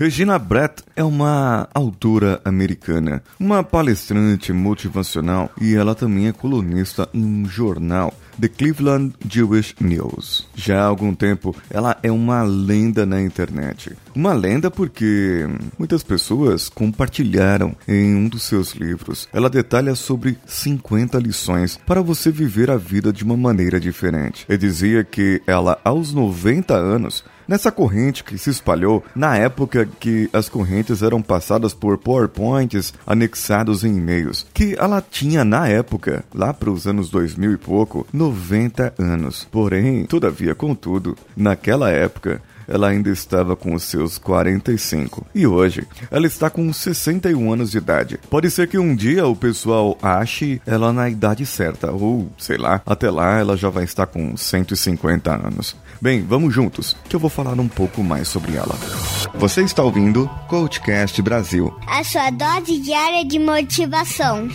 Regina Brett é uma autora americana, uma palestrante motivacional e ela também é colunista em um jornal The Cleveland Jewish News. Já há algum tempo, ela é uma lenda na internet. Uma lenda porque muitas pessoas compartilharam em um dos seus livros. Ela detalha sobre 50 lições para você viver a vida de uma maneira diferente. E dizia que ela, aos 90 anos, Nessa corrente que se espalhou na época que as correntes eram passadas por PowerPoints anexados em e-mails, que ela tinha na época, lá para os anos 2000 e pouco, 90 anos. Porém, todavia, contudo, naquela época, ela ainda estava com os seus 45. E hoje, ela está com 61 anos de idade. Pode ser que um dia o pessoal ache ela na idade certa, ou sei lá, até lá ela já vai estar com 150 anos. Bem, vamos juntos, que eu vou falar um pouco mais sobre ela. Você está ouvindo Coachcast Brasil a sua dose diária de motivação.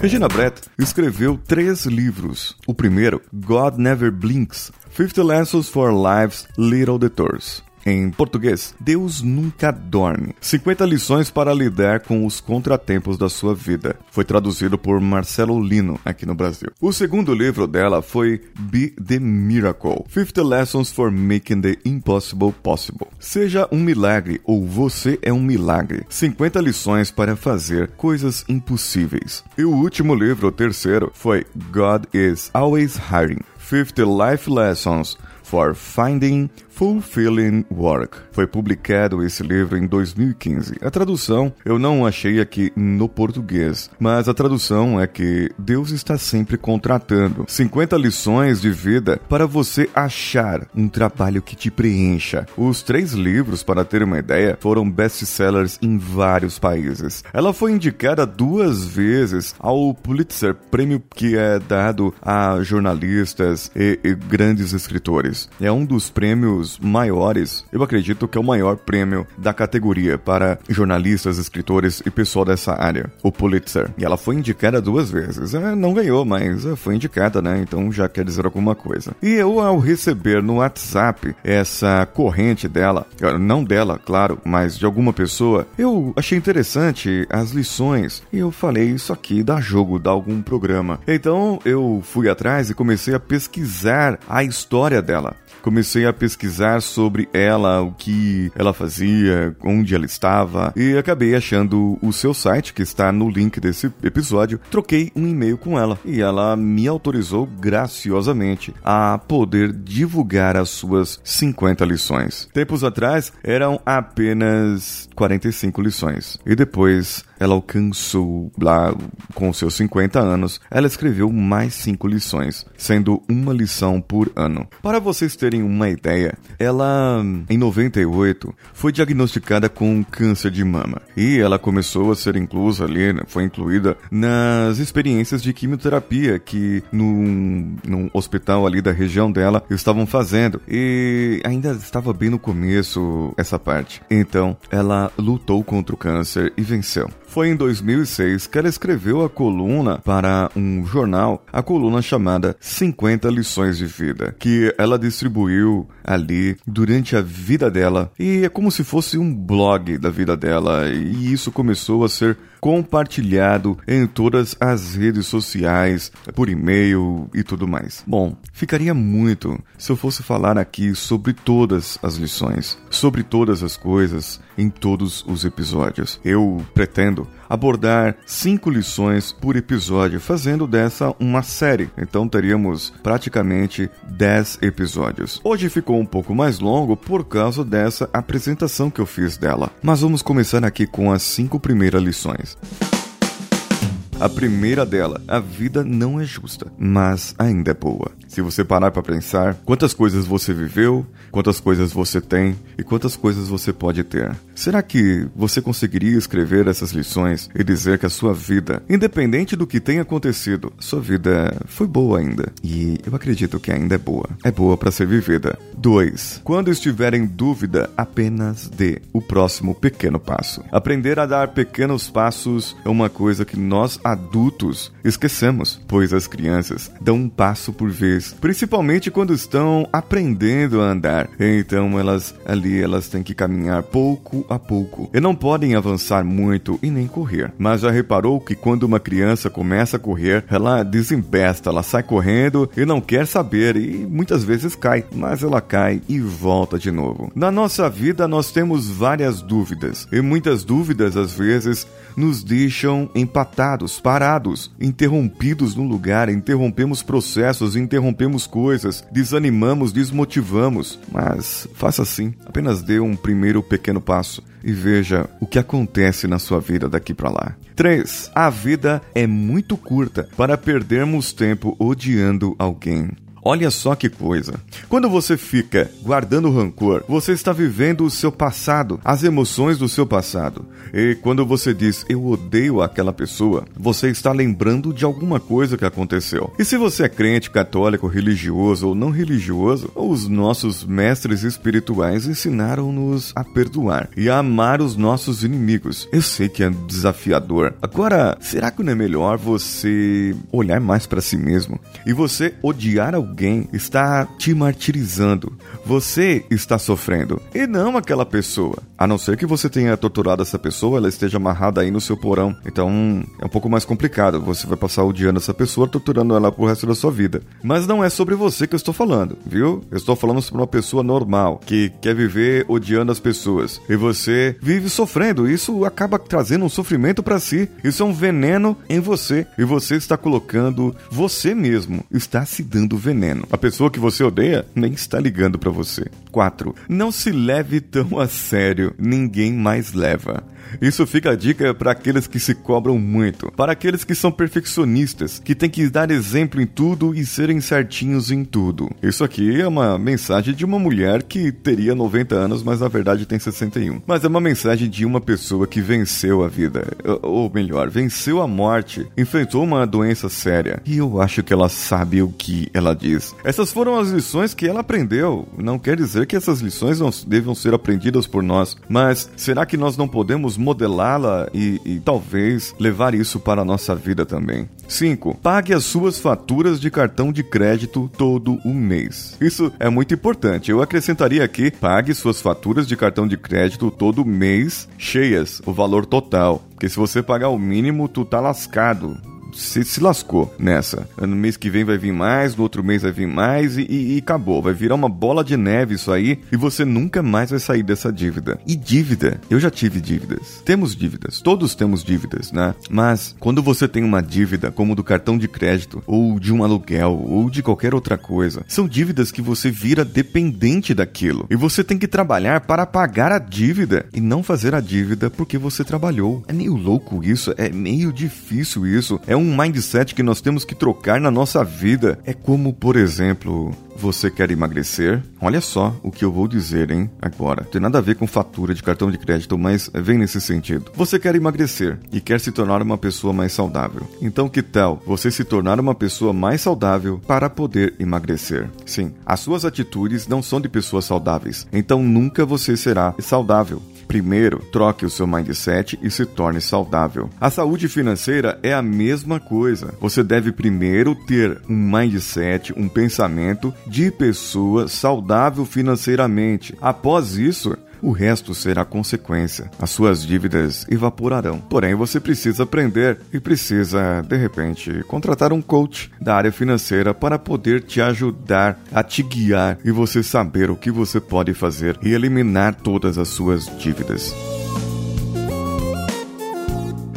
Regina Brett escreveu três livros. O primeiro, God Never Blinks: 50 Lessons for Life's Little Detours. Em português, Deus nunca dorme. 50 lições para lidar com os contratempos da sua vida. Foi traduzido por Marcelo Lino aqui no Brasil. O segundo livro dela foi Be the Miracle: 50 Lessons for Making the Impossible Possible. Seja um milagre ou você é um milagre. 50 lições para fazer coisas impossíveis. E o último livro, o terceiro, foi God is Always Hiring: 50 Life Lessons for Finding Fulfilling Work. Foi publicado esse livro em 2015. A tradução eu não achei aqui no português, mas a tradução é que Deus está sempre contratando 50 lições de vida para você achar um trabalho que te preencha. Os três livros, para ter uma ideia, foram best-sellers em vários países. Ela foi indicada duas vezes ao Pulitzer, prêmio que é dado a jornalistas e, e grandes escritores. É um dos prêmios maiores, eu acredito que é o maior prêmio da categoria para jornalistas, escritores e pessoal dessa área, o Pulitzer. E ela foi indicada duas vezes. É, não ganhou, mas é, foi indicada, né? Então já quer dizer alguma coisa. E eu, ao receber no WhatsApp essa corrente dela, não dela, claro, mas de alguma pessoa, eu achei interessante as lições. E eu falei, isso aqui dá jogo, dá algum programa. Então eu fui atrás e comecei a pesquisar a história dela comecei a pesquisar sobre ela, o que ela fazia, onde ela estava e acabei achando o seu site que está no link desse episódio. Troquei um e-mail com ela e ela me autorizou graciosamente a poder divulgar as suas 50 lições. Tempos atrás eram apenas 45 lições e depois ela alcançou lá com seus 50 anos, ela escreveu mais 5 lições, sendo uma lição por ano. Para vocês terem uma ideia, ela em 98 foi diagnosticada com câncer de mama e ela começou a ser inclusa ali, né, foi incluída nas experiências de quimioterapia que num, num hospital ali da região dela estavam fazendo e ainda estava bem no começo essa parte. Então ela lutou contra o câncer e venceu. Foi em 2006 que ela escreveu a coluna para um jornal, a coluna chamada 50 Lições de Vida, que ela distribuiu ali durante a vida dela. E é como se fosse um blog da vida dela, e isso começou a ser compartilhado em todas as redes sociais, por e-mail e tudo mais. Bom, ficaria muito se eu fosse falar aqui sobre todas as lições, sobre todas as coisas em todos os episódios. Eu pretendo abordar cinco lições por episódio, fazendo dessa uma série. Então teríamos praticamente 10 episódios. Hoje ficou um pouco mais longo por causa dessa apresentação que eu fiz dela. Mas vamos começar aqui com as cinco primeiras lições. A primeira dela, a vida não é justa, mas ainda é boa. Se você parar para pensar, quantas coisas você viveu, quantas coisas você tem e quantas coisas você pode ter. Será que você conseguiria escrever essas lições e dizer que a sua vida, independente do que tenha acontecido, sua vida foi boa ainda? E eu acredito que ainda é boa. É boa para ser vivida. 2. Quando estiver em dúvida, apenas dê o próximo pequeno passo. Aprender a dar pequenos passos é uma coisa que nós adultos esquecemos, pois as crianças dão um passo por vez, principalmente quando estão aprendendo a andar. Então elas ali elas têm que caminhar pouco a pouco e não podem avançar muito e nem correr. Mas já reparou que quando uma criança começa a correr, ela desembesta, ela sai correndo e não quer saber e muitas vezes cai, mas ela cai e volta de novo. Na nossa vida nós temos várias dúvidas e muitas dúvidas às vezes nos deixam empatados, parados, interrompidos no lugar, interrompemos processos, interrompemos coisas, desanimamos, desmotivamos. Mas faça assim, apenas dê um primeiro pequeno passo e veja o que acontece na sua vida daqui para lá. 3. A vida é muito curta para perdermos tempo odiando alguém. Olha só que coisa. Quando você fica guardando rancor, você está vivendo o seu passado, as emoções do seu passado. E quando você diz eu odeio aquela pessoa, você está lembrando de alguma coisa que aconteceu. E se você é crente, católico, religioso ou não religioso, os nossos mestres espirituais ensinaram-nos a perdoar e a amar os nossos inimigos. Eu sei que é desafiador. Agora, será que não é melhor você olhar mais para si mesmo e você odiar alguém? Alguém está te martirizando. Você está sofrendo e não aquela pessoa. A não ser que você tenha torturado essa pessoa, ela esteja amarrada aí no seu porão. Então é um pouco mais complicado. Você vai passar odiando essa pessoa, torturando ela pro resto da sua vida. Mas não é sobre você que eu estou falando, viu? Eu estou falando sobre uma pessoa normal que quer viver odiando as pessoas. E você vive sofrendo. Isso acaba trazendo um sofrimento para si. Isso é um veneno em você. E você está colocando você mesmo, está se dando veneno. A pessoa que você odeia nem está ligando para você. 4. Não se leve tão a sério, ninguém mais leva. Isso fica a dica para aqueles que se cobram muito, para aqueles que são perfeccionistas, que têm que dar exemplo em tudo e serem certinhos em tudo. Isso aqui é uma mensagem de uma mulher que teria 90 anos, mas na verdade tem 61. Mas é uma mensagem de uma pessoa que venceu a vida, ou melhor, venceu a morte, enfrentou uma doença séria. E eu acho que ela sabe o que ela diz. Essas foram as lições que ela aprendeu. Não quer dizer que essas lições não devam ser aprendidas por nós, mas será que nós não podemos modelá-la e, e talvez levar isso para a nossa vida também. 5. Pague as suas faturas de cartão de crédito todo o mês. Isso é muito importante. Eu acrescentaria aqui: pague suas faturas de cartão de crédito todo mês, cheias, o valor total. Porque se você pagar o mínimo, tu tá lascado se, se lascou nessa. No mês que vem vai vir mais, no outro mês vai vir mais e, e, e, acabou. Vai virar uma bola de neve isso aí e você nunca mais vai sair dessa dívida. E dívida, eu já tive dívidas. Temos dívidas, todos temos dívidas, né? Mas quando você tem uma dívida, como do cartão de crédito, ou de um aluguel, ou de qualquer outra coisa, são dívidas que você vira dependente daquilo. E você tem que trabalhar para pagar a dívida e não fazer a dívida porque você trabalhou. É meio louco isso, é meio difícil isso. É um um mindset que nós temos que trocar na nossa vida. É como, por exemplo, você quer emagrecer? Olha só o que eu vou dizer, hein? Agora. Tem nada a ver com fatura de cartão de crédito, mas vem nesse sentido. Você quer emagrecer e quer se tornar uma pessoa mais saudável. Então, que tal você se tornar uma pessoa mais saudável para poder emagrecer? Sim, as suas atitudes não são de pessoas saudáveis. Então, nunca você será saudável. Primeiro, troque o seu mindset e se torne saudável. A saúde financeira é a mesma coisa. Você deve primeiro ter um mindset, um pensamento de pessoa saudável financeiramente. Após isso, o resto será consequência. As suas dívidas evaporarão. Porém, você precisa aprender e precisa, de repente, contratar um coach da área financeira para poder te ajudar a te guiar e você saber o que você pode fazer e eliminar todas as suas dívidas.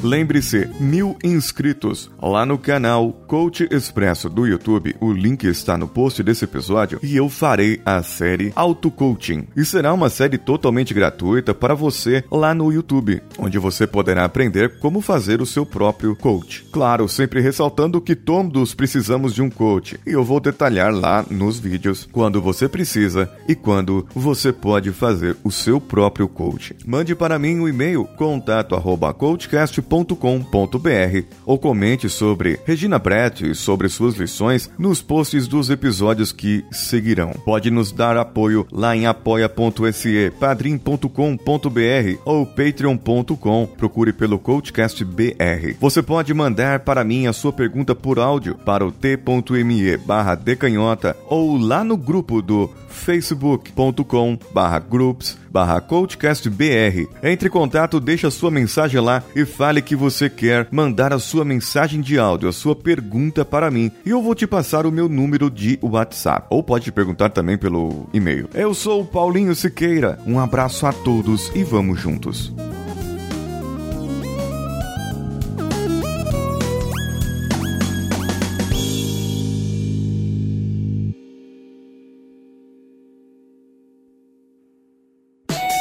Lembre-se, mil inscritos lá no canal Coach Expresso do YouTube. O link está no post desse episódio e eu farei a série Auto Coaching. E será uma série totalmente gratuita para você lá no YouTube, onde você poderá aprender como fazer o seu próprio coach. Claro, sempre ressaltando que todos precisamos de um coach e eu vou detalhar lá nos vídeos quando você precisa e quando você pode fazer o seu próprio coach. Mande para mim o um e-mail contato@coachcast.com.br ou comente sobre Regina Brett e sobre suas lições nos posts dos episódios que seguirão. Pode nos dar apoio lá em apoia.se, padrim.com.br ou patreon.com. Procure pelo Coachcast BR. Você pode mandar para mim a sua pergunta por áudio para o t.me barra decanhota ou lá no grupo do facebook.com barra groups barra coachcastbr. Entre em contato, deixe a sua mensagem lá e fale que você quer mandar a sua mensagem de áudio, a sua pergunta para mim e eu vou te passar o meu número de WhatsApp. Ou pode perguntar também pelo e-mail. Eu sou o Paulinho Siqueira. Um abraço a todos e vamos juntos.